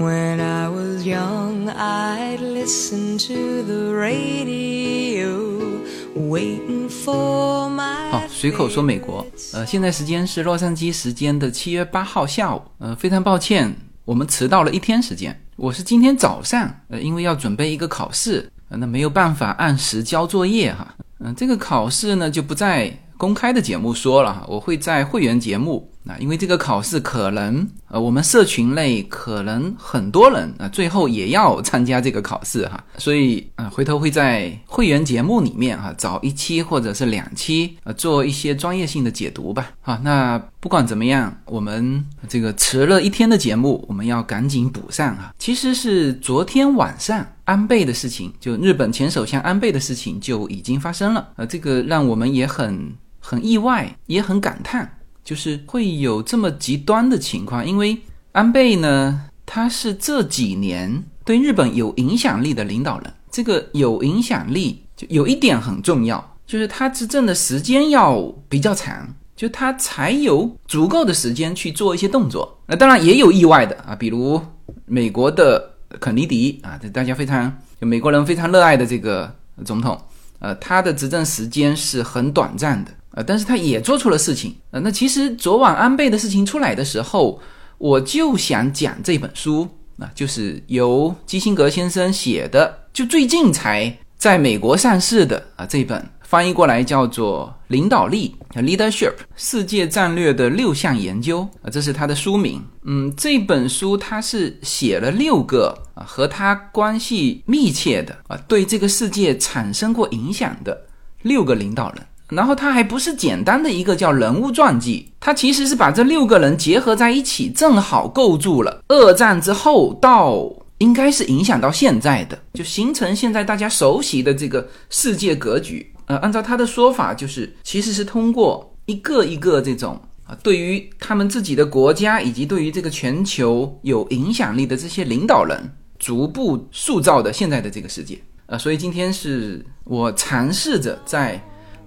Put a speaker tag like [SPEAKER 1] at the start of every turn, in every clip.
[SPEAKER 1] When I was young, I'd listen to the radio, waiting for my.
[SPEAKER 2] 好，随口说美国。呃，现在时间是洛杉矶时间的七月八号下午。呃，非常抱歉，我们迟到了一天时间。我是今天早上，呃，因为要准备一个考试，呃，那没有办法按时交作业哈。嗯，这个考试呢就不在公开的节目说了哈，我会在会员节目。那因为这个考试可能，呃，我们社群内可能很多人啊，最后也要参加这个考试哈，所以啊，回头会在会员节目里面哈，找一期或者是两期，呃，做一些专业性的解读吧。好，那不管怎么样，我们这个迟了一天的节目，我们要赶紧补上啊。其实是昨天晚上安倍的事情，就日本前首相安倍的事情就已经发生了，呃，这个让我们也很很意外，也很感叹。就是会有这么极端的情况，因为安倍呢，他是这几年对日本有影响力的领导人。这个有影响力，就有一点很重要，就是他执政的时间要比较长，就他才有足够的时间去做一些动作。那当然也有意外的啊，比如美国的肯尼迪啊，这大家非常就美国人非常热爱的这个总统，呃，他的执政时间是很短暂的。呃，但是他也做出了事情。呃，那其实昨晚安倍的事情出来的时候，我就想讲这本书啊，就是由基辛格先生写的，就最近才在美国上市的啊这本，翻译过来叫做《领导力》（Leadership） 世界战略的六项研究啊，这是他的书名。嗯，这本书他是写了六个啊和他关系密切的啊，对这个世界产生过影响的六个领导人。然后他还不是简单的一个叫人物传记，他其实是把这六个人结合在一起，正好构筑了二战之后到应该是影响到现在的，就形成现在大家熟悉的这个世界格局。呃，按照他的说法，就是其实是通过一个一个这种啊，对于他们自己的国家以及对于这个全球有影响力的这些领导人，逐步塑造的现在的这个世界。呃，所以今天是我尝试着在。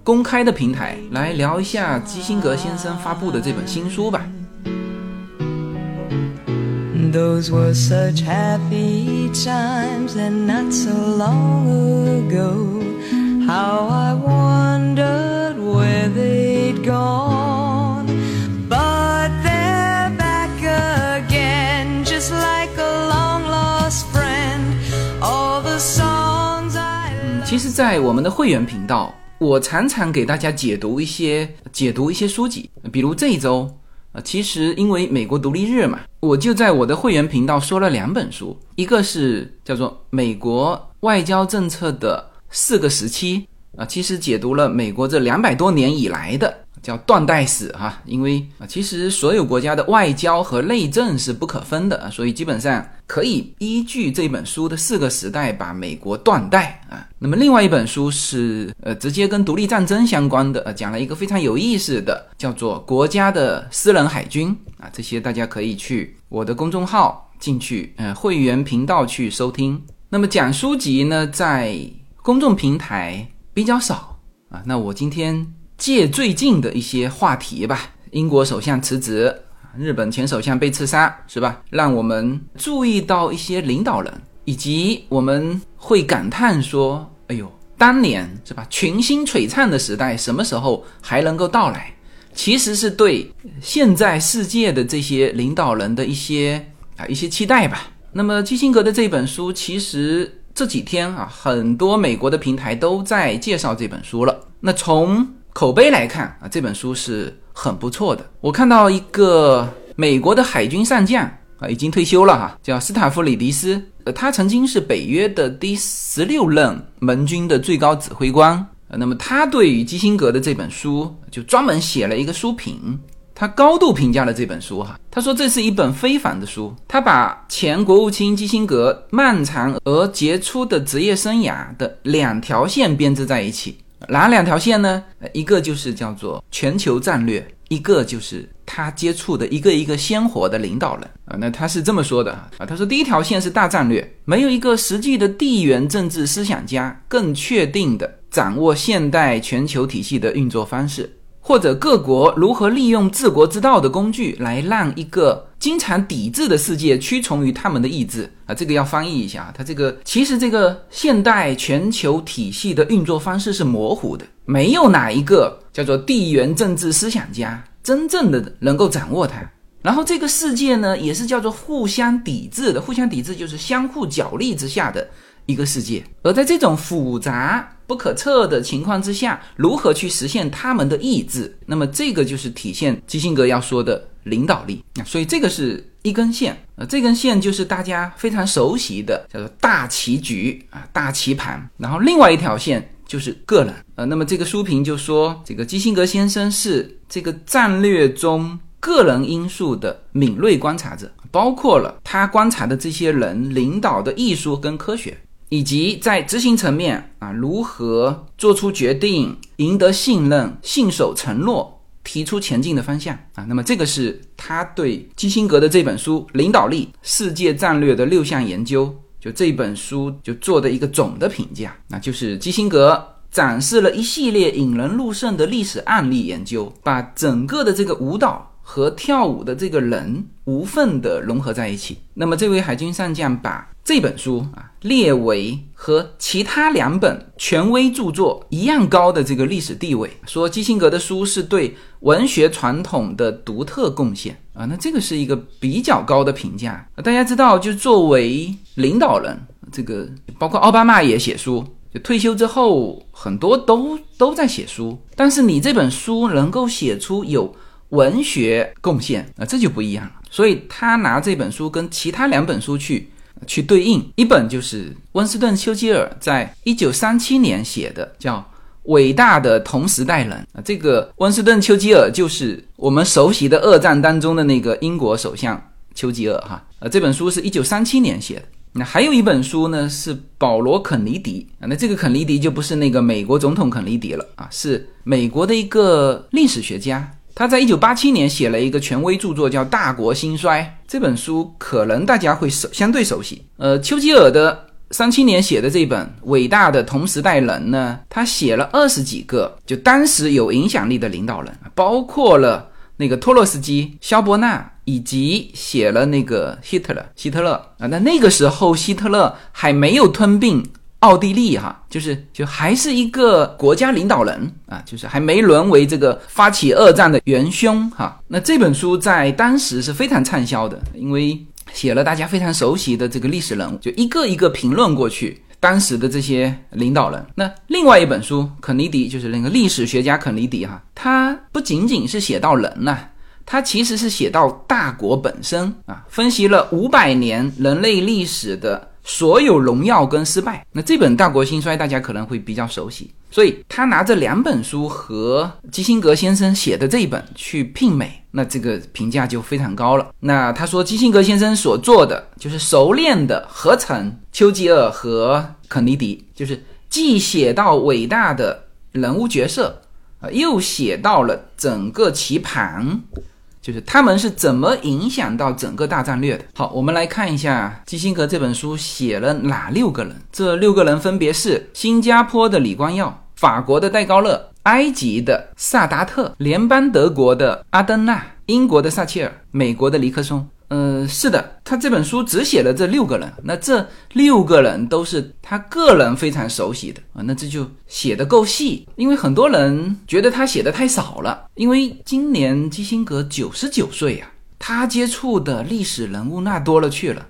[SPEAKER 2] 公开的平台来聊一下基辛格先生发布的这本新书吧。
[SPEAKER 1] Those were such happy times and not so long ago. How I wondered where they'd gone. But they're back again, just like a long lost friend. All the songs I.
[SPEAKER 2] 其实，在我们的会员频道。我常常给大家解读一些解读一些书籍，比如这一周啊，其实因为美国独立日嘛，我就在我的会员频道说了两本书，一个是叫做《美国外交政策的四个时期》啊，其实解读了美国这两百多年以来的。叫断代史哈，因为啊，其实所有国家的外交和内政是不可分的，所以基本上可以依据这本书的四个时代把美国断代啊。那么另外一本书是呃直接跟独立战争相关的，呃讲了一个非常有意思的，叫做国家的私人海军啊，这些大家可以去我的公众号进去，呃会员频道去收听。那么讲书籍呢，在公众平台比较少啊，那我今天。借最近的一些话题吧，英国首相辞职，日本前首相被刺杀，是吧？让我们注意到一些领导人，以及我们会感叹说：“哎呦，当年是吧？群星璀璨的时代，什么时候还能够到来？”其实是对现在世界的这些领导人的一些啊一些期待吧。那么基辛格的这本书，其实这几天啊，很多美国的平台都在介绍这本书了。那从口碑来看啊，这本书是很不错的。我看到一个美国的海军上将啊，已经退休了哈，叫斯塔夫里迪斯。呃，他曾经是北约的第十六任盟军的最高指挥官。呃，那么他对于基辛格的这本书就专门写了一个书评，他高度评价了这本书哈。他说这是一本非凡的书，他把前国务卿基辛格漫长而杰出的职业生涯的两条线编织在一起。哪两条线呢？一个就是叫做全球战略，一个就是他接触的一个一个鲜活的领导人啊。那他是这么说的啊，他说第一条线是大战略，没有一个实际的地缘政治思想家更确定的掌握现代全球体系的运作方式，或者各国如何利用治国之道的工具来让一个。经常抵制的世界屈从于他们的意志啊，这个要翻译一下。它这个其实这个现代全球体系的运作方式是模糊的，没有哪一个叫做地缘政治思想家真正的能够掌握它。然后这个世界呢，也是叫做互相抵制的，互相抵制就是相互角力之下的一个世界。而在这种复杂不可测的情况之下，如何去实现他们的意志？那么这个就是体现基辛格要说的领导力。那所以这个是一根线，呃，这根线就是大家非常熟悉的叫做大棋局啊，大棋盘。然后另外一条线就是个人，呃，那么这个书评就说，这个基辛格先生是这个战略中。个人因素的敏锐观察者，包括了他观察的这些人领导的艺术跟科学，以及在执行层面啊如何做出决定、赢得信任、信守承诺、提出前进的方向啊。那么这个是他对基辛格的这本书《领导力：世界战略的六项研究》就这本书就做的一个总的评价，那就是基辛格展示了一系列引人入胜的历史案例研究，把整个的这个舞蹈。和跳舞的这个人无缝的融合在一起。那么，这位海军上将把这本书啊列为和其他两本权威著作一样高的这个历史地位，说基辛格的书是对文学传统的独特贡献啊。那这个是一个比较高的评价。大家知道，就作为领导人，这个包括奥巴马也写书，就退休之后很多都都在写书，但是你这本书能够写出有。文学贡献啊，这就不一样了。所以他拿这本书跟其他两本书去去对应，一本就是温斯顿·丘吉尔在一九三七年写的，叫《伟大的同时代人》啊。这个温斯顿·丘吉尔就是我们熟悉的二战当中的那个英国首相丘吉尔哈。呃，这本书是一九三七年写的。那还有一本书呢，是保罗·肯尼迪啊。那这个肯尼迪就不是那个美国总统肯尼迪了啊，是美国的一个历史学家。他在一九八七年写了一个权威著作，叫《大国兴衰》。这本书可能大家会熟，相对熟悉。呃，丘吉尔的三七年写的这本《伟大的同时代人》呢，他写了二十几个，就当时有影响力的领导人，包括了那个托洛斯基、肖伯纳，以及写了那个希特勒。希特勒啊，那那个时候希特勒还没有吞并。奥地利哈，就是就还是一个国家领导人啊，就是还没沦为这个发起二战的元凶哈。那这本书在当时是非常畅销的，因为写了大家非常熟悉的这个历史人物，就一个一个评论过去当时的这些领导人。那另外一本书，肯尼迪就是那个历史学家肯尼迪哈，他不仅仅是写到人呐，他其实是写到大国本身啊，分析了五百年人类历史的。所有荣耀跟失败，那这本《大国兴衰》大家可能会比较熟悉，所以他拿这两本书和基辛格先生写的这一本去媲美，那这个评价就非常高了。那他说基辛格先生所做的就是熟练的合成丘吉尔和肯尼迪，就是既写到伟大的人物角色，啊，又写到了整个棋盘。就是他们是怎么影响到整个大战略的？好，我们来看一下基辛格这本书写了哪六个人？这六个人分别是新加坡的李光耀、法国的戴高乐、埃及的萨达特、联邦德国的阿登纳、英国的撒切尔、美国的尼克松。呃，是的，他这本书只写了这六个人，那这六个人都是他个人非常熟悉的啊，那这就写的够细。因为很多人觉得他写的太少了，因为今年基辛格九十九岁呀，他接触的历史人物那多了去了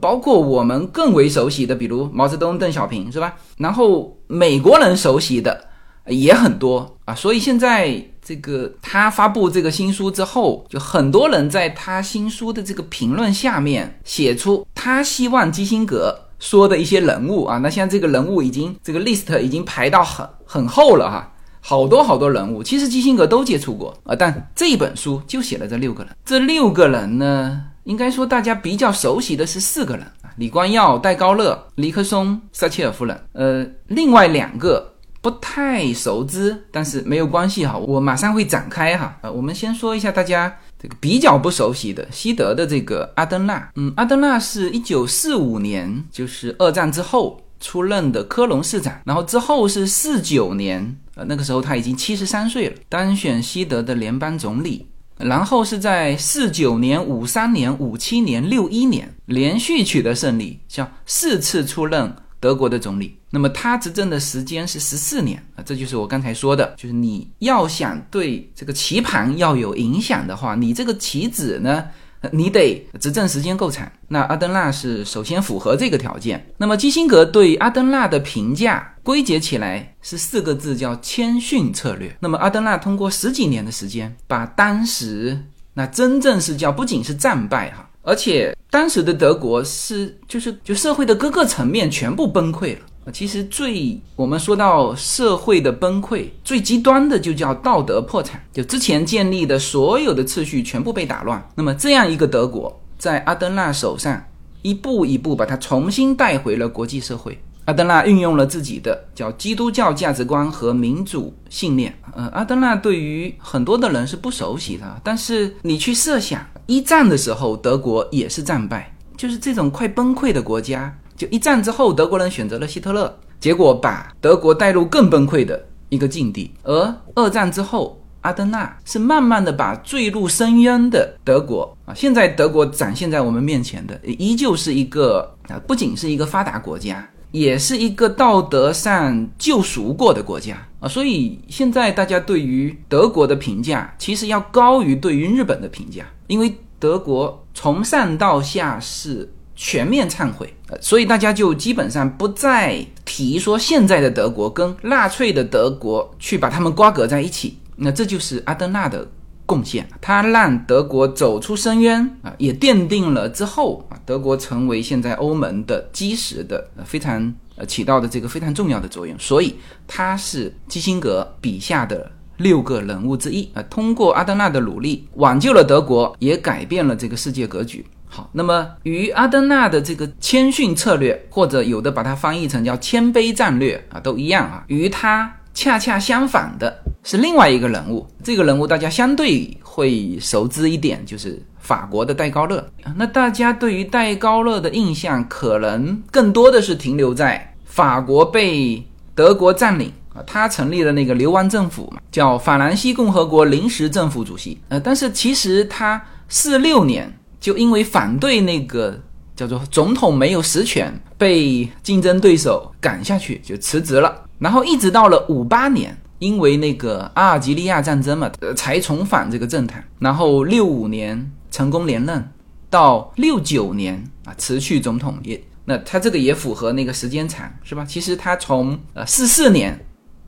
[SPEAKER 2] 包括我们更为熟悉的，比如毛泽东、邓小平，是吧？然后美国人熟悉的也很多啊，所以现在。这个他发布这个新书之后，就很多人在他新书的这个评论下面写出他希望基辛格说的一些人物啊。那像这个人物已经这个 list 已经排到很很厚了哈，好多好多人物，其实基辛格都接触过啊，但这本书就写了这六个人。这六个人呢，应该说大家比较熟悉的是四个人：李光耀、戴高乐、尼克松、撒切尔夫人。呃，另外两个。不太熟知，但是没有关系哈，我马上会展开哈。呃，我们先说一下大家这个比较不熟悉的西德的这个阿登纳。嗯，阿登纳是一九四五年，就是二战之后出任的科隆市长，然后之后是四九年，呃，那个时候他已经七十三岁了，当选西德的联邦总理。然后是在四九年、五三年、五七年、六一年连续取得胜利，叫四次出任德国的总理。那么他执政的时间是十四年啊，这就是我刚才说的，就是你要想对这个棋盘要有影响的话，你这个棋子呢？你得执政时间够长，那阿登纳是首先符合这个条件。那么基辛格对阿登纳的评价归结起来是四个字，叫谦逊策略。那么阿登纳通过十几年的时间，把当时那真正是叫不仅是战败哈，而且当时的德国是就是就社会的各个层面全部崩溃了。其实最我们说到社会的崩溃，最极端的就叫道德破产，就之前建立的所有的秩序全部被打乱。那么这样一个德国，在阿登纳手上，一步一步把它重新带回了国际社会。阿登纳运用了自己的叫基督教价值观和民主信念。呃，阿登纳对于很多的人是不熟悉的，但是你去设想，一战的时候德国也是战败，就是这种快崩溃的国家。就一战之后，德国人选择了希特勒，结果把德国带入更崩溃的一个境地。而二战之后，阿登纳是慢慢的把坠入深渊的德国啊，现在德国展现在我们面前的，依旧是一个啊，不仅是一个发达国家，也是一个道德上救赎过的国家啊。所以现在大家对于德国的评价，其实要高于对于日本的评价，因为德国从上到下是。全面忏悔，所以大家就基本上不再提说现在的德国跟纳粹的德国去把他们瓜葛在一起。那这就是阿登纳的贡献，他让德国走出深渊啊，也奠定了之后啊德国成为现在欧盟的基石的非常呃起到的这个非常重要的作用。所以他是基辛格笔下的六个人物之一啊。通过阿登纳的努力，挽救了德国，也改变了这个世界格局。好，那么与阿登纳的这个谦逊策略，或者有的把它翻译成叫谦卑战略啊，都一样啊。与他恰恰相反的是另外一个人物，这个人物大家相对会熟知一点，就是法国的戴高乐。那大家对于戴高乐的印象，可能更多的是停留在法国被德国占领啊，他成立了那个流亡政府嘛，叫法兰西共和国临时政府主席。呃，但是其实他四六年。就因为反对那个叫做总统没有实权，被竞争对手赶下去，就辞职了。然后一直到了五八年，因为那个阿尔及利亚战争嘛，呃，才重返这个政坛。然后六五年成功连任，到六九年啊辞去总统也，那他这个也符合那个时间长，是吧？其实他从呃四四年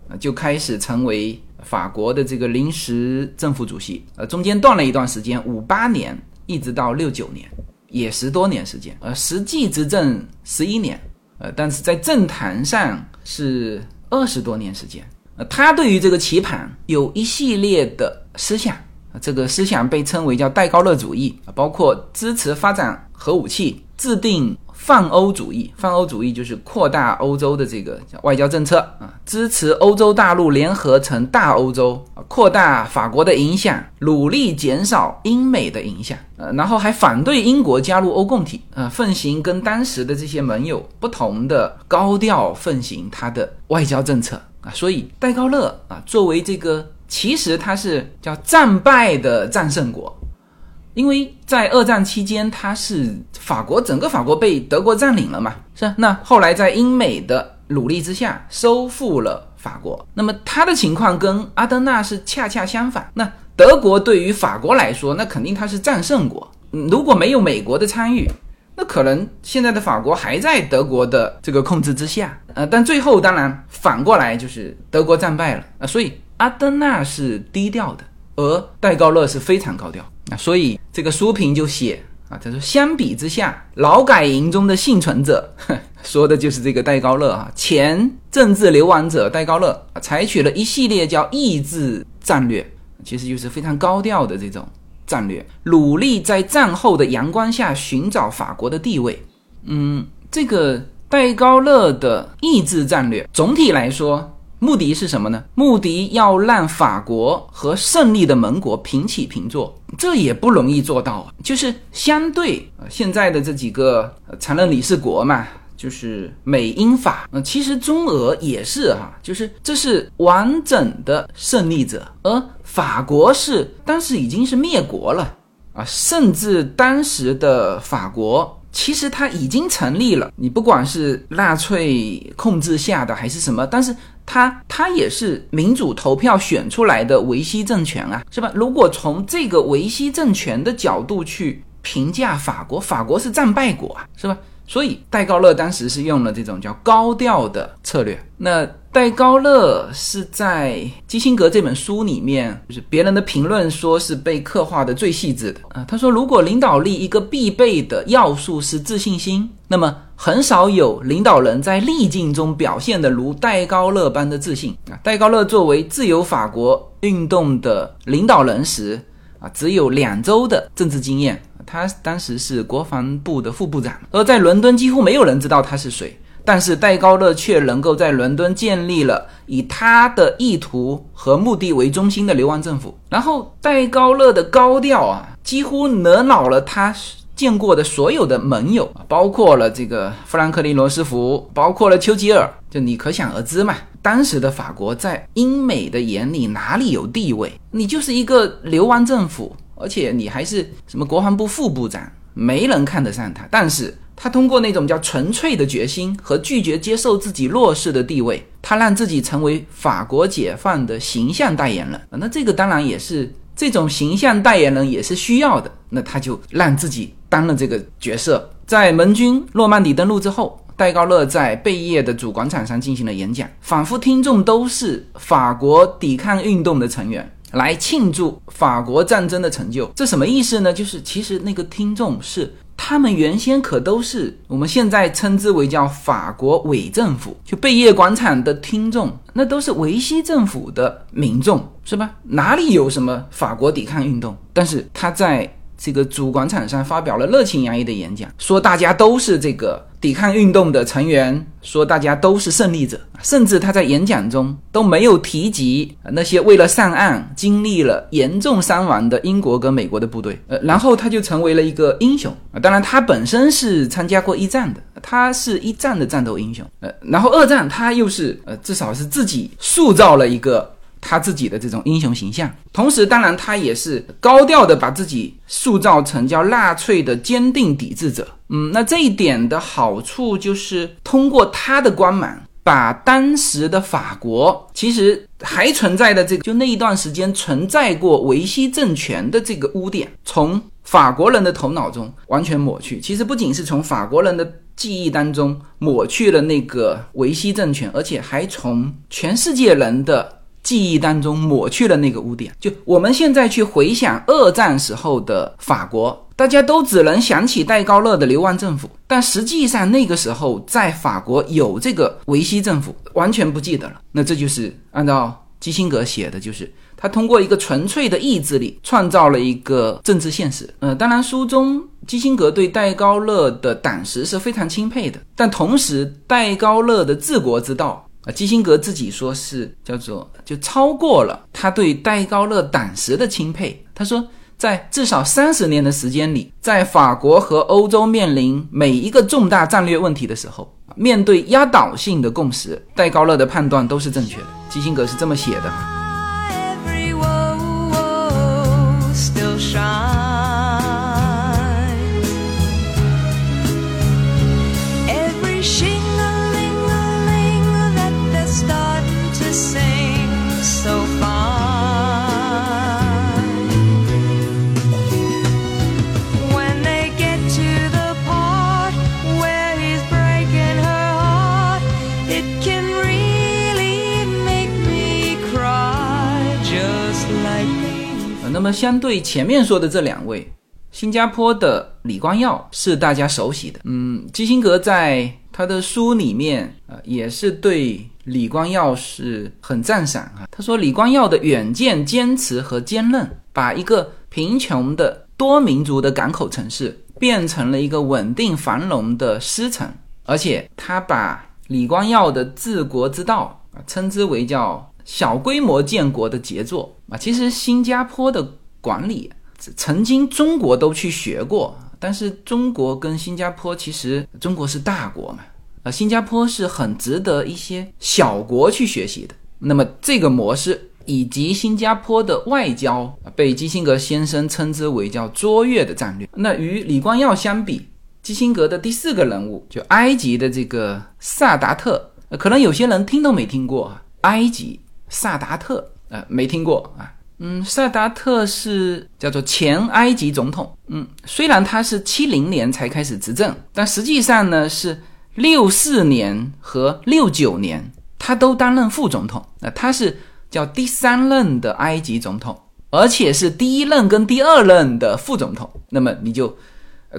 [SPEAKER 2] 啊就开始成为法国的这个临时政府主席，呃，中间断了一段时间，五八年。一直到六九年，也十多年时间，呃，实际执政十一年，呃，但是在政坛上是二十多年时间。呃，他对于这个棋盘有一系列的思想，这个思想被称为叫戴高乐主义，包括支持发展核武器，制定。泛欧主义，泛欧主义就是扩大欧洲的这个外交政策啊，支持欧洲大陆联合成大欧洲，扩大法国的影响，努力减少英美的影响，呃，然后还反对英国加入欧共体，呃，奉行跟当时的这些盟友不同的高调奉行他的外交政策啊，所以戴高乐啊，作为这个其实他是叫战败的战胜国。因为在二战期间，他是法国整个法国被德国占领了嘛，是那后来在英美的努力之下，收复了法国。那么他的情况跟阿登纳是恰恰相反。那德国对于法国来说，那肯定他是战胜国。如果没有美国的参与，那可能现在的法国还在德国的这个控制之下。呃，但最后当然反过来就是德国战败了啊。所以阿登纳是低调的，而戴高乐是非常高调。啊，所以这个书评就写啊，他说相比之下，劳改营中的幸存者，说的就是这个戴高乐啊，前政治流亡者戴高乐啊，采取了一系列叫意志战略，其实就是非常高调的这种战略，努力在战后的阳光下寻找法国的地位。嗯，这个戴高乐的意志战略，总体来说。目的是什么呢？目的要让法国和胜利的盟国平起平坐，这也不容易做到啊。就是相对现在的这几个常任理事国嘛，就是美英法，呃，其实中俄也是哈，就是这是完整的胜利者，而法国是当时已经是灭国了啊，甚至当时的法国其实它已经成立了。你不管是纳粹控制下的还是什么，但是他他也是民主投票选出来的维希政权啊，是吧？如果从这个维希政权的角度去评价法国，法国是战败国啊，是吧？所以戴高乐当时是用了这种叫高调的策略。那戴高乐是在基辛格这本书里面，就是别人的评论说是被刻画的最细致的啊。他说，如果领导力一个必备的要素是自信心，那么很少有领导人在逆境中表现的如戴高乐般的自信啊。戴高乐作为自由法国运动的领导人时啊，只有两周的政治经验。他当时是国防部的副部长，而在伦敦几乎没有人知道他是谁。但是戴高乐却能够在伦敦建立了以他的意图和目的为中心的流亡政府。然后戴高乐的高调啊，几乎惹恼了他见过的所有的盟友，包括了这个富兰克林·罗斯福，包括了丘吉尔。就你可想而知嘛，当时的法国在英美的眼里哪里有地位？你就是一个流亡政府。而且你还是什么国防部副部长，没人看得上他。但是他通过那种叫纯粹的决心和拒绝接受自己弱势的地位，他让自己成为法国解放的形象代言人。那这个当然也是这种形象代言人也是需要的。那他就让自己当了这个角色。在盟军诺曼底登陆之后，戴高乐在贝叶的主广场上进行了演讲，仿佛听众都是法国抵抗运动的成员。来庆祝法国战争的成就，这什么意思呢？就是其实那个听众是他们原先可都是我们现在称之为叫法国伪政府，就贝叶广场的听众，那都是维希政府的民众，是吧？哪里有什么法国抵抗运动？但是他在。这个主广场上发表了热情洋溢的演讲，说大家都是这个抵抗运动的成员，说大家都是胜利者，甚至他在演讲中都没有提及那些为了上岸经历了严重伤亡的英国跟美国的部队。呃，然后他就成为了一个英雄啊！当然，他本身是参加过一战的，他是一战的战斗英雄。呃，然后二战他又是呃，至少是自己塑造了一个。他自己的这种英雄形象，同时，当然他也是高调的把自己塑造成叫纳粹的坚定抵制者。嗯，那这一点的好处就是通过他的光芒，把当时的法国其实还存在的这个，就那一段时间存在过维希政权的这个污点，从法国人的头脑中完全抹去。其实不仅是从法国人的记忆当中抹去了那个维希政权，而且还从全世界人的。记忆当中抹去了那个污点。就我们现在去回想二战时候的法国，大家都只能想起戴高乐的流亡政府，但实际上那个时候在法国有这个维希政府，完全不记得了。那这就是按照基辛格写的，就是他通过一个纯粹的意志力创造了一个政治现实。呃，当然书中基辛格对戴高乐的胆识是非常钦佩的，但同时戴高乐的治国之道。基辛格自己说是叫做就超过了他对戴高乐胆识的钦佩。他说，在至少三十年的时间里，在法国和欧洲面临每一个重大战略问题的时候，面对压倒性的共识，戴高乐的判断都是正确的。基辛格是这么写的。相对前面说的这两位，新加坡的李光耀是大家熟悉的。嗯，基辛格在他的书里面，呃，也是对李光耀是很赞赏啊。他说，李光耀的远见、坚持和坚韧，把一个贫穷的多民族的港口城市变成了一个稳定繁荣的狮城，而且他把李光耀的治国之道啊，称之为叫。小规模建国的杰作啊，其实新加坡的管理曾经中国都去学过，但是中国跟新加坡其实中国是大国嘛，啊，新加坡是很值得一些小国去学习的。那么这个模式以及新加坡的外交，被基辛格先生称之为叫卓越的战略。那与李光耀相比，基辛格的第四个人物就埃及的这个萨达特，可能有些人听都没听过啊。埃及萨达特，呃，没听过啊。嗯，萨达特是叫做前埃及总统。嗯，虽然他是七零年才开始执政，但实际上呢是六四年和六九年他都担任副总统。那他是叫第三任的埃及总统，而且是第一任跟第二任的副总统。那么你就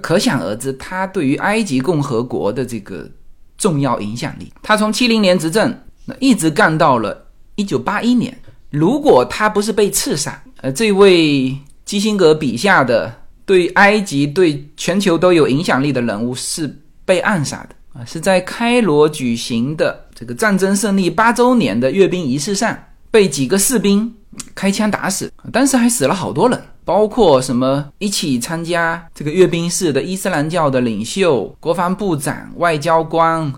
[SPEAKER 2] 可想而知，他对于埃及共和国的这个重要影响力。他从七零年执政，那一直干到了一九八一年。如果他不是被刺杀，呃，这位基辛格笔下的对埃及、对全球都有影响力的人物是被暗杀的啊，是在开罗举行的这个战争胜利八周年的阅兵仪式上被几个士兵开枪打死，当时还死了好多人，包括什么一起参加这个阅兵式的伊斯兰教的领袖、国防部长、外交官。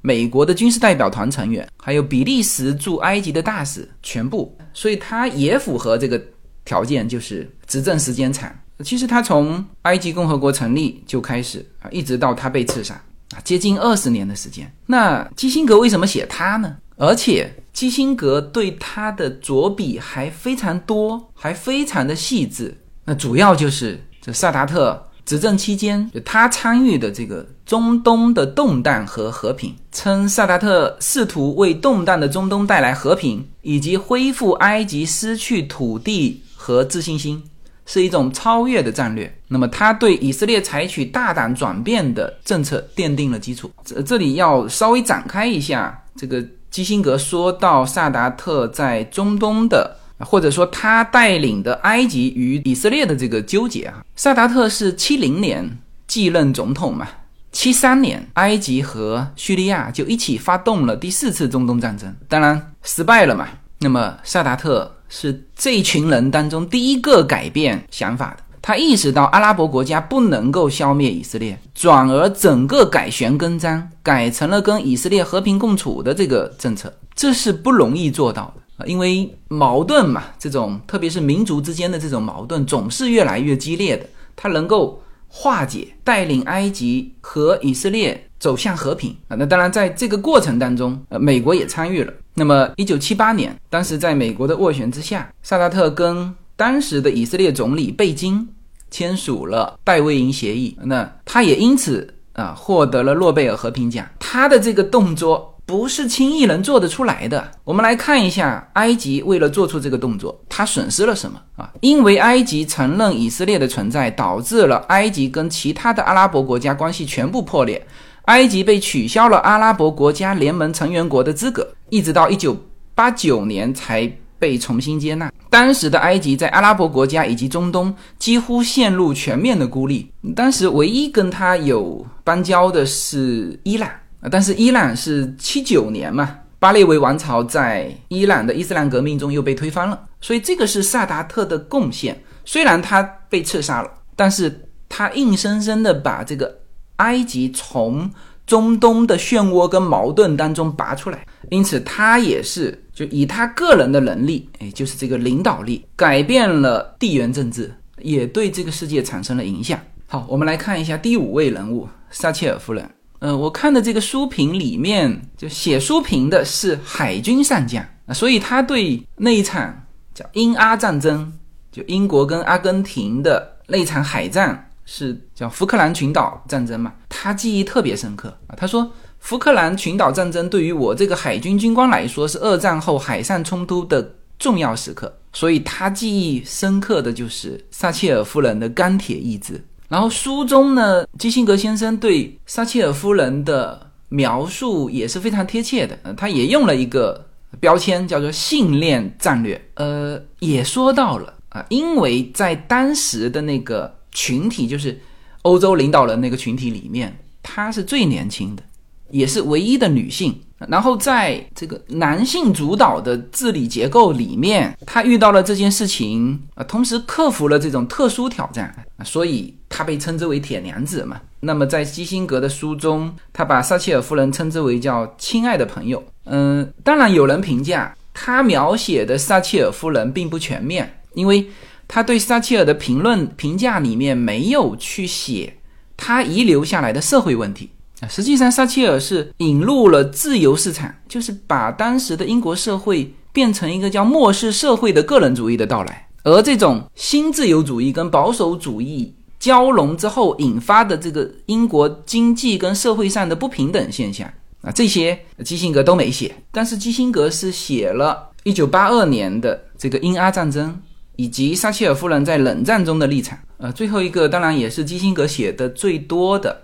[SPEAKER 2] 美国的军事代表团成员，还有比利时驻埃及的大使，全部，所以他也符合这个条件，就是执政时间长。其实他从埃及共和国成立就开始啊，一直到他被刺杀啊，接近二十年的时间。那基辛格为什么写他呢？而且基辛格对他的着笔还非常多，还非常的细致。那主要就是这萨达特。执政期间，就他参与的这个中东的动荡和和平，称萨达特试图为动荡的中东带来和平，以及恢复埃及失去土地和自信心，是一种超越的战略。那么，他对以色列采取大胆转变的政策奠定了基础。这这里要稍微展开一下，这个基辛格说到萨达特在中东的。或者说他带领的埃及与以色列的这个纠结啊，萨达特是七零年继任总统嘛，七三年埃及和叙利亚就一起发动了第四次中东战争，当然失败了嘛。那么萨达特是这群人当中第一个改变想法的，他意识到阿拉伯国家不能够消灭以色列，转而整个改弦更张，改成了跟以色列和平共处的这个政策，这是不容易做到的。啊，因为矛盾嘛，这种特别是民族之间的这种矛盾总是越来越激烈的。他能够化解，带领埃及和以色列走向和平啊。那当然，在这个过程当中，呃，美国也参与了。那么，一九七八年，当时在美国的斡旋之下，萨达特跟当时的以色列总理贝金签署了戴维营协议。那他也因此啊获得了诺贝尔和平奖。他的这个动作。不是轻易能做得出来的。我们来看一下，埃及为了做出这个动作，他损失了什么啊？因为埃及承认以色列的存在，导致了埃及跟其他的阿拉伯国家关系全部破裂，埃及被取消了阿拉伯国家联盟成员国的资格，一直到一九八九年才被重新接纳。当时的埃及在阿拉伯国家以及中东几乎陷入全面的孤立，当时唯一跟他有邦交的是伊朗。啊，但是伊朗是七九年嘛，巴列维王朝在伊朗的伊斯兰革命中又被推翻了，所以这个是萨达特的贡献。虽然他被刺杀了，但是他硬生生的把这个埃及从中东的漩涡跟矛盾当中拔出来，因此他也是就以他个人的能力，哎，就是这个领导力，改变了地缘政治，也对这个世界产生了影响。好，我们来看一下第五位人物撒切尔夫人。呃，我看的这个书评里面，就写书评的是海军上将啊，所以他对那一场叫英阿战争，就英国跟阿根廷的那场海战，是叫福克兰群岛战争嘛，他记忆特别深刻啊。他说，福克兰群岛战争对于我这个海军军官来说，是二战后海上冲突的重要时刻，所以他记忆深刻的就是撒切尔夫人的钢铁意志。然后书中呢，基辛格先生对撒切尔夫人的描述也是非常贴切的，他也用了一个标签叫做“信念战略”。呃，也说到了啊，因为在当时的那个群体，就是欧洲领导人那个群体里面，她是最年轻的，也是唯一的女性。然后在这个男性主导的治理结构里面，他遇到了这件事情啊，同时克服了这种特殊挑战，所以他被称之为铁娘子嘛。那么在基辛格的书中，他把撒切尔夫人称之为叫亲爱的朋友。嗯，当然有人评价他描写的撒切尔夫人并不全面，因为他对撒切尔的评论评价里面没有去写他遗留下来的社会问题啊。实际上，撒切尔是引入了自由市场，就是把当时的英国社会变成一个叫末世社会的个人主义的到来，而这种新自由主义跟保守主义。交融之后引发的这个英国经济跟社会上的不平等现象啊，这些基辛格都没写，但是基辛格是写了1982年的这个英阿战争以及撒切尔夫人在冷战中的立场。呃，最后一个当然也是基辛格写的最多的，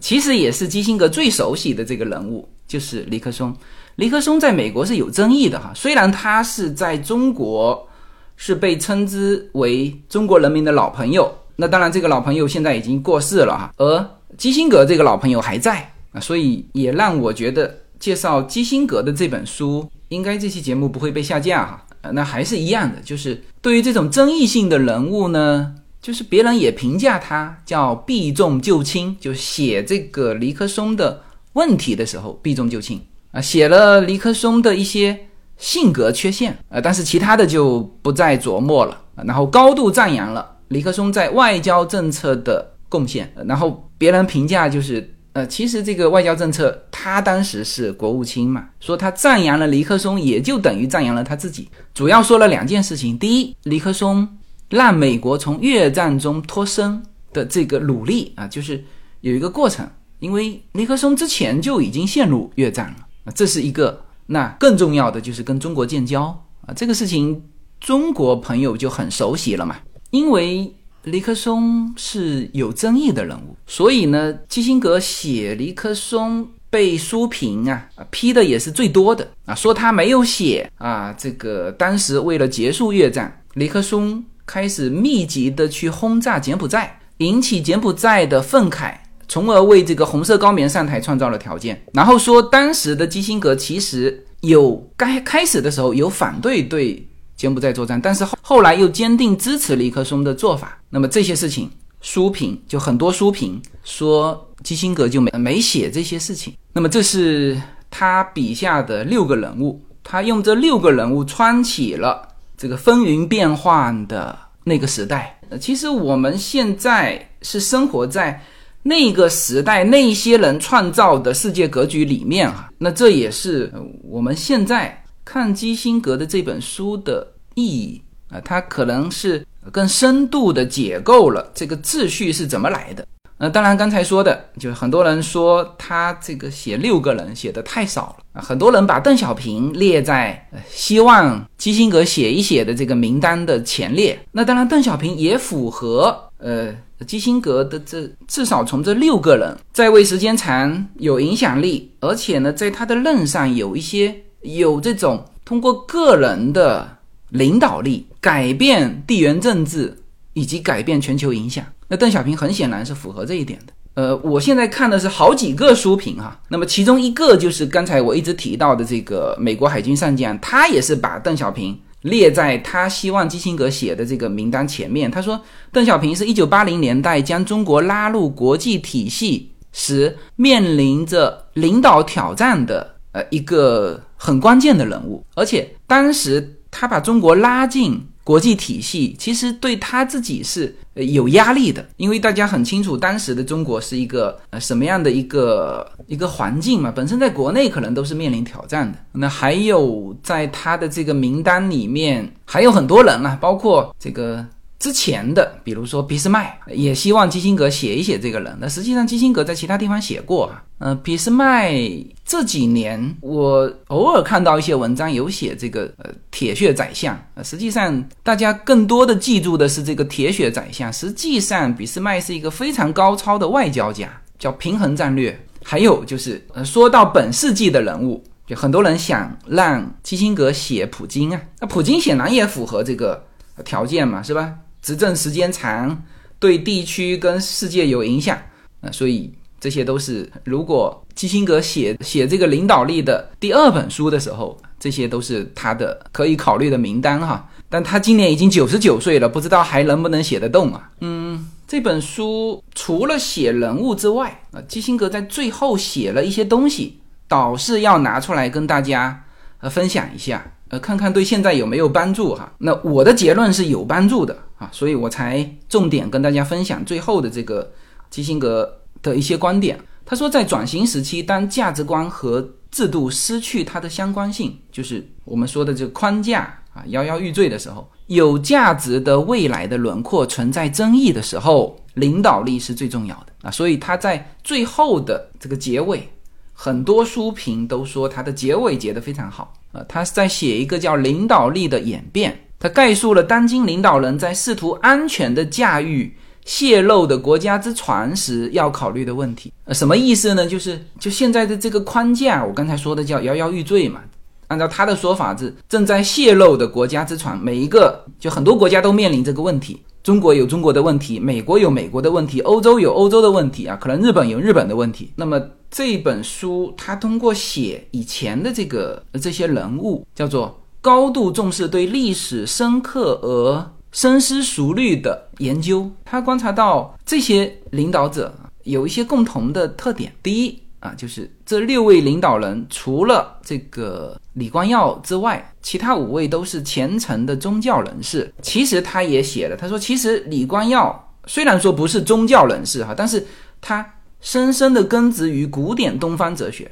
[SPEAKER 2] 其实也是基辛格最熟悉的这个人物，就是尼克松。尼克松在美国是有争议的哈，虽然他是在中国是被称之为中国人民的老朋友。那当然，这个老朋友现在已经过世了哈，而基辛格这个老朋友还在啊，所以也让我觉得介绍基辛格的这本书，应该这期节目不会被下架哈。那还是一样的，就是对于这种争议性的人物呢，就是别人也评价他叫避重就轻，就写这个尼克松的问题的时候避重就轻啊，写了尼克松的一些性格缺陷啊，但是其他的就不再琢磨了，然后高度赞扬了。尼克松在外交政策的贡献，然后别人评价就是，呃，其实这个外交政策他当时是国务卿嘛，说他赞扬了尼克松，也就等于赞扬了他自己。主要说了两件事情：第一，尼克松让美国从越战中脱身的这个努力啊，就是有一个过程，因为尼克松之前就已经陷入越战了，这是一个。那更重要的就是跟中国建交啊，这个事情中国朋友就很熟悉了嘛。因为尼克松是有争议的人物，所以呢，基辛格写尼克松被书评啊批的也是最多的啊，说他没有写啊，这个当时为了结束越战，尼克松开始密集的去轰炸柬埔寨，引起柬埔寨的愤慨，从而为这个红色高棉上台创造了条件。然后说当时的基辛格其实有该开始的时候有反对对。柬埔寨作战，但是后后来又坚定支持尼克松的做法。那么这些事情，书评就很多书评说基辛格就没没写这些事情。那么这是他笔下的六个人物，他用这六个人物穿起了这个风云变幻的那个时代。其实我们现在是生活在那个时代那些人创造的世界格局里面啊。那这也是我们现在。看基辛格的这本书的意义啊，它可能是更深度的解构了这个秩序是怎么来的。那，当然刚才说的，就是很多人说他这个写六个人写的太少了啊，很多人把邓小平列在希望基辛格写一写的这个名单的前列。那当然，邓小平也符合呃基辛格的这至少从这六个人在位时间长、有影响力，而且呢，在他的任上有一些。有这种通过个人的领导力改变地缘政治以及改变全球影响，那邓小平很显然是符合这一点的。呃，我现在看的是好几个书评哈，那么其中一个就是刚才我一直提到的这个美国海军上将，他也是把邓小平列在他希望基辛格写的这个名单前面。他说，邓小平是一九八零年代将中国拉入国际体系时面临着领导挑战的呃一个。很关键的人物，而且当时他把中国拉进国际体系，其实对他自己是有压力的，因为大家很清楚当时的中国是一个呃什么样的一个一个环境嘛，本身在国内可能都是面临挑战的。那还有在他的这个名单里面还有很多人啊，包括这个。之前的，比如说俾斯麦，也希望基辛格写一写这个人。那实际上基辛格在其他地方写过啊。呃，俾斯麦这几年我偶尔看到一些文章有写这个呃铁血宰相。呃，实际上大家更多的记住的是这个铁血宰相。实际上俾斯麦是一个非常高超的外交家，叫平衡战略。还有就是呃，说到本世纪的人物，就很多人想让基辛格写普京啊。那普京显然也符合这个条件嘛，是吧？执政时间长，对地区跟世界有影响，啊，所以这些都是如果基辛格写写这个领导力的第二本书的时候，这些都是他的可以考虑的名单哈。但他今年已经九十九岁了，不知道还能不能写得动啊？嗯，这本书除了写人物之外，啊，基辛格在最后写了一些东西，倒是要拿出来跟大家呃分享一下。呃，看看对现在有没有帮助哈。那我的结论是有帮助的啊，所以我才重点跟大家分享最后的这个基辛格的一些观点。他说，在转型时期，当价值观和制度失去它的相关性，就是我们说的这个框架啊摇摇欲坠的时候，有价值的未来的轮廓存在争议的时候，领导力是最重要的啊。所以他在最后的这个结尾，很多书评都说他的结尾结得非常好啊。他是在写一个叫领导力的演变，他概述了当今领导人在试图安全的驾驭。泄露的国家之船时要考虑的问题，呃，什么意思呢？就是就现在的这个框架，我刚才说的叫摇摇欲坠嘛。按照他的说法是正在泄露的国家之船，每一个就很多国家都面临这个问题。中国有中国的问题，美国有美国的问题，欧洲有欧洲的问题啊，可能日本有日本的问题。那么这本书，他通过写以前的这个这些人物，叫做高度重视对历史深刻而。深思熟虑的研究，他观察到这些领导者有一些共同的特点。第一啊，就是这六位领导人除了这个李光耀之外，其他五位都是虔诚的宗教人士。其实他也写了，他说，其实李光耀虽然说不是宗教人士哈，但是他深深的根植于古典东方哲学。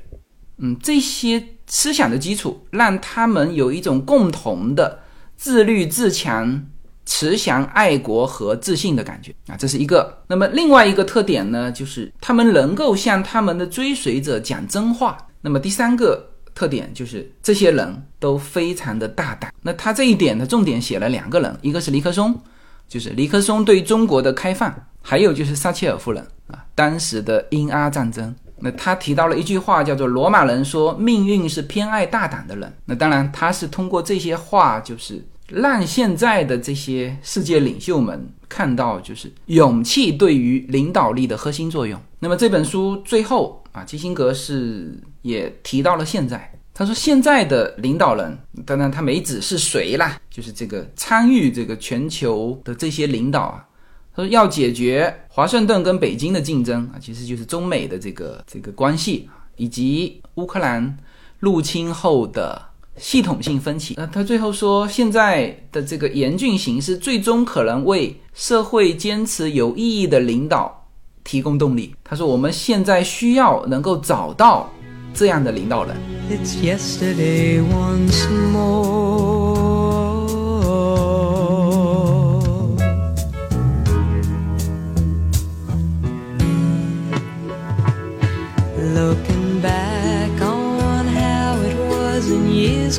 [SPEAKER 2] 嗯，这些思想的基础让他们有一种共同的自律自强。慈祥、爱国和自信的感觉啊，这是一个。那么另外一个特点呢，就是他们能够向他们的追随者讲真话。那么第三个特点就是这些人都非常的大胆。那他这一点的重点写了两个人，一个是尼克松，就是尼克松对中国的开放，还有就是撒切尔夫人啊，当时的英阿战争。那他提到了一句话，叫做“罗马人说命运是偏爱大胆的人”。那当然他是通过这些话，就是。让现在的这些世界领袖们看到，就是勇气对于领导力的核心作用。那么这本书最后啊，基辛格是也提到了现在，他说现在的领导人，当然他没指是谁啦，就是这个参与这个全球的这些领导啊，他说要解决华盛顿跟北京的竞争啊，其实就是中美的这个这个关系以及乌克兰入侵后的。系统性分歧。那他最后说，现在的这个严峻形势，最终可能为社会坚持有意义的领导提供动力。他说，我们现在需要能够找到这样的领导人。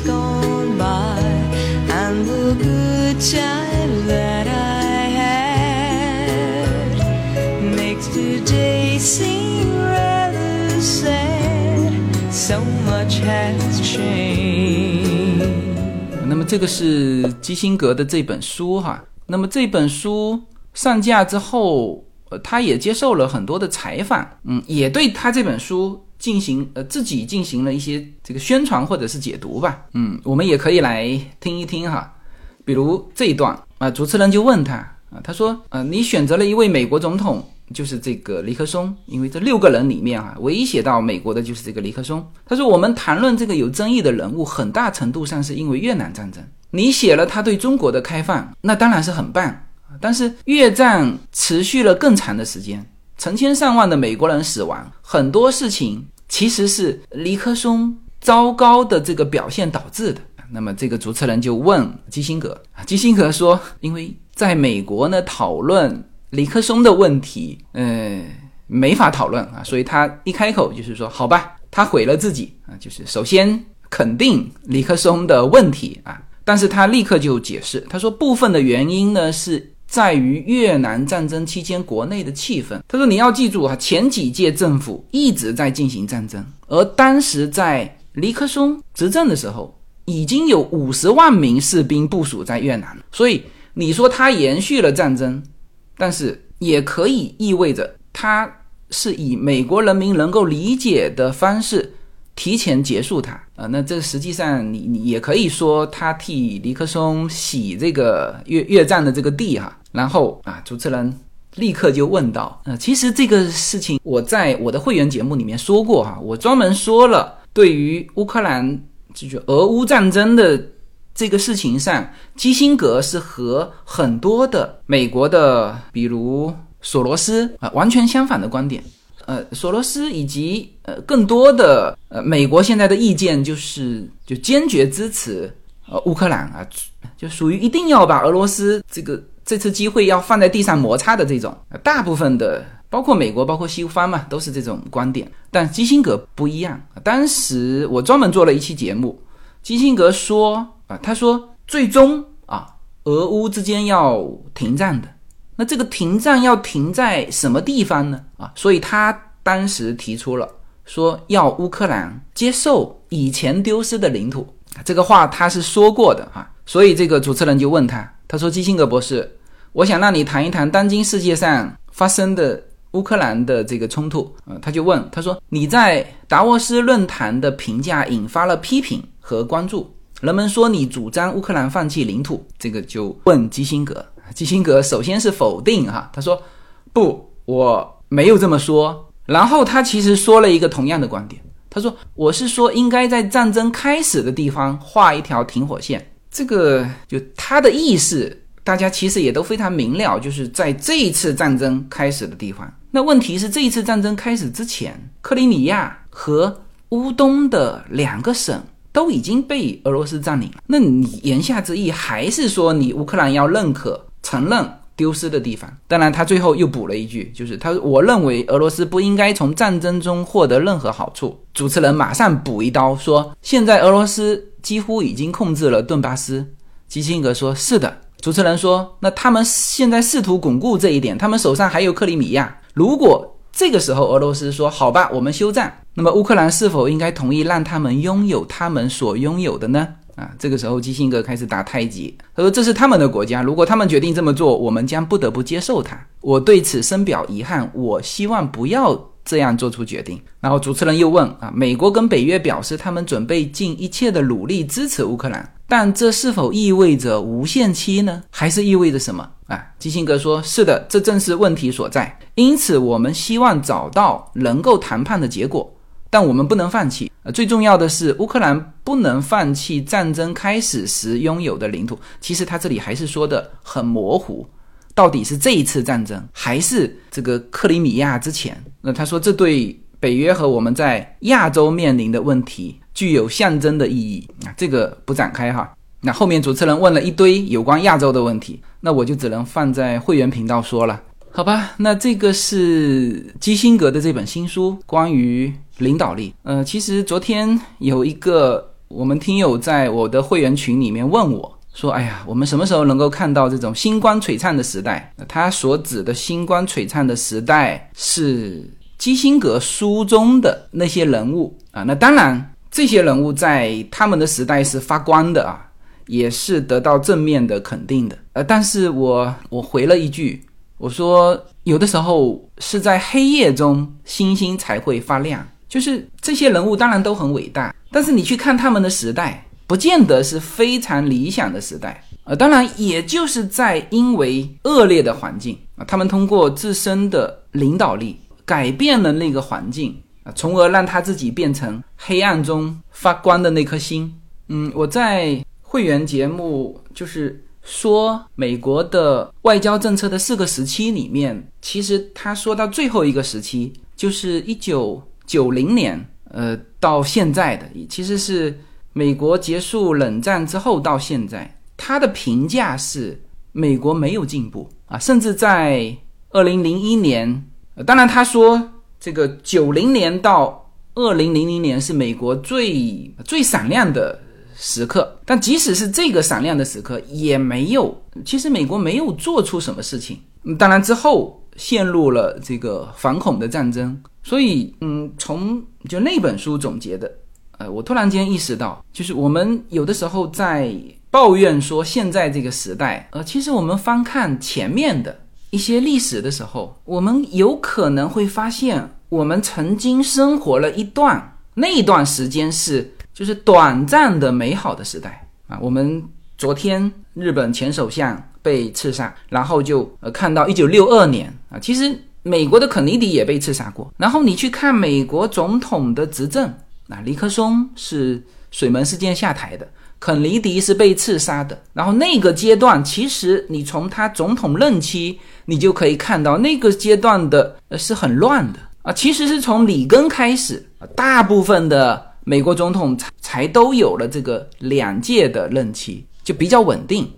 [SPEAKER 2] gone by and the good time that I had makes today seem rather sad. So much has changed. 那么这个是基辛格的这本书哈。那么这本书上架之后， 他也接受了很多的采访，嗯，也对他这本书。进行呃自己进行了一些这个宣传或者是解读吧，嗯，我们也可以来听一听哈，比如这一段啊，主持人就问他啊，他说呃，你选择了一位美国总统，就是这个尼克松，因为这六个人里面啊，唯一写到美国的就是这个尼克松。他说我们谈论这个有争议的人物，很大程度上是因为越南战争，你写了他对中国的开放，那当然是很棒，但是越战持续了更长的时间，成千上万的美国人死亡，很多事情。其实是尼克松糟糕的这个表现导致的。那么这个主持人就问基辛格，基辛格说，因为在美国呢讨论尼克松的问题，呃，没法讨论啊，所以他一开口就是说，好吧，他毁了自己啊，就是首先肯定尼克松的问题啊，但是他立刻就解释，他说部分的原因呢是。在于越南战争期间国内的气氛。他说：“你要记住啊，前几届政府一直在进行战争，而当时在尼克松执政的时候，已经有五十万名士兵部署在越南。所以你说他延续了战争，但是也可以意味着他是以美国人民能够理解的方式。”提前结束它啊，那这实际上你你也可以说他替尼克松洗这个越越战的这个地哈，然后啊，主持人立刻就问到，呃，其实这个事情我在我的会员节目里面说过哈，我专门说了对于乌克兰就是俄乌战争的这个事情上，基辛格是和很多的美国的，比如索罗斯啊，完全相反的观点。呃，索罗斯以及呃更多的呃美国现在的意见就是就坚决支持呃乌克兰啊，就属于一定要把俄罗斯这个这次机会要放在地上摩擦的这种。大部分的包括美国，包括西方嘛，都是这种观点。但基辛格不一样。当时我专门做了一期节目，基辛格说啊，他说最终啊，俄乌之间要停战的。那这个停战要停在什么地方呢？啊，所以他当时提出了说要乌克兰接受以前丢失的领土，这个话他是说过的啊。所以这个主持人就问他，他说基辛格博士，我想让你谈一谈当今世界上发生的乌克兰的这个冲突。啊，他就问他说你在达沃斯论坛的评价引发了批评和关注，人们说你主张乌克兰放弃领土，这个就问基辛格。基辛格首先是否定哈，他说不，我没有这么说。然后他其实说了一个同样的观点，他说我是说应该在战争开始的地方画一条停火线。这个就他的意思，大家其实也都非常明了，就是在这一次战争开始的地方。那问题是这一次战争开始之前，克里米亚和乌东的两个省。都已经被俄罗斯占领了，那你言下之意还是说你乌克兰要认可承认丢失的地方？当然，他最后又补了一句，就是他我认为俄罗斯不应该从战争中获得任何好处。主持人马上补一刀说，现在俄罗斯几乎已经控制了顿巴斯。基辛格说是的。主持人说，那他们现在试图巩固这一点，他们手上还有克里米亚。如果这个时候俄罗斯说好吧，我们休战。那么乌克兰是否应该同意让他们拥有他们所拥有的呢？啊，这个时候基辛格开始打太极，他说这是他们的国家，如果他们决定这么做，我们将不得不接受它。我对此深表遗憾，我希望不要这样做出决定。然后主持人又问啊，美国跟北约表示他们准备尽一切的努力支持乌克兰，但这是否意味着无限期呢？还是意味着什么？啊，基辛格说是的，这正是问题所在。因此，我们希望找到能够谈判的结果。但我们不能放弃。呃，最重要的是，乌克兰不能放弃战争开始时拥有的领土。其实他这里还是说的很模糊，到底是这一次战争，还是这个克里米亚之前？那他说，这对北约和我们在亚洲面临的问题具有象征的意义啊。这个不展开哈。那后面主持人问了一堆有关亚洲的问题，那我就只能放在会员频道说了。好吧，那这个是基辛格的这本新书，关于领导力。呃，其实昨天有一个我们听友在我的会员群里面问我说：“哎呀，我们什么时候能够看到这种星光璀璨的时代？”他所指的星光璀璨的时代是基辛格书中的那些人物啊。那当然，这些人物在他们的时代是发光的啊，也是得到正面的肯定的。呃，但是我我回了一句。我说，有的时候是在黑夜中，星星才会发亮。就是这些人物当然都很伟大，但是你去看他们的时代，不见得是非常理想的时代。呃，当然，也就是在因为恶劣的环境啊，他们通过自身的领导力改变了那个环境啊，从而让他自己变成黑暗中发光的那颗星。嗯，我在会员节目就是。说美国的外交政策的四个时期里面，其实他说到最后一个时期，就是一九九零年，呃，到现在的，其实是美国结束冷战之后到现在，他的评价是美国没有进步啊，甚至在二零零一年，当然他说这个九零年到二零零零年是美国最最闪亮的。时刻，但即使是这个闪亮的时刻，也没有。其实美国没有做出什么事情。当然之后陷入了这个反恐的战争。所以，嗯，从就那本书总结的，呃，我突然间意识到，就是我们有的时候在抱怨说现在这个时代，呃，其实我们翻看前面的一些历史的时候，我们有可能会发现，我们曾经生活了一段那一段时间是。就是短暂的美好的时代啊！我们昨天日本前首相被刺杀，然后就呃看到一九六二年啊，其实美国的肯尼迪也被刺杀过。然后你去看美国总统的执政啊，尼克松是水门事件下台的，肯尼迪是被刺杀的。然后那个阶段，其实你从他总统任期，你就可以看到那个阶段的呃是很乱的啊。其实是从里根开始，大部分的美国总统才才都有了这个两届的任期，就比较稳定。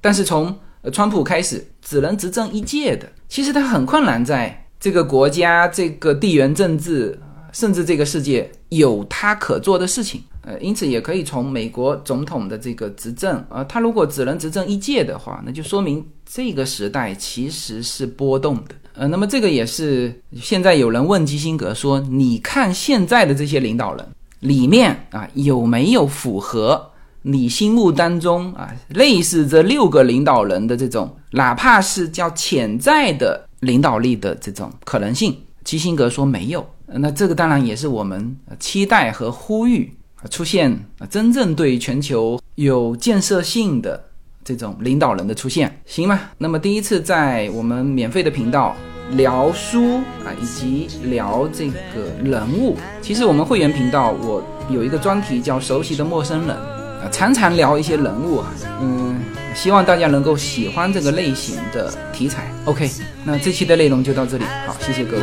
[SPEAKER 2] 但是从川普开始，只能执政一届的，其实他很困难在这个国家、这个地缘政治，甚至这个世界有他可做的事情。呃，因此也可以从美国总统的这个执政，呃，他如果只能执政一届的话，那就说明这个时代其实是波动的。呃，那么这个也是现在有人问基辛格说：“你看现在的这些领导人里面啊，有没有符合你心目当中啊类似这六个领导人的这种，哪怕是叫潜在的领导力的这种可能性？”基辛格说没有。那这个当然也是我们期待和呼吁。出现，真正对全球有建设性的这种领导人的出现，行吗？那么第一次在我们免费的频道聊书啊，以及聊这个人物。其实我们会员频道我有一个专题叫“熟悉的陌生人”，常常聊一些人物啊，嗯，希望大家能够喜欢这个类型的题材。OK，那这期的内容就到这里，好，谢谢各位。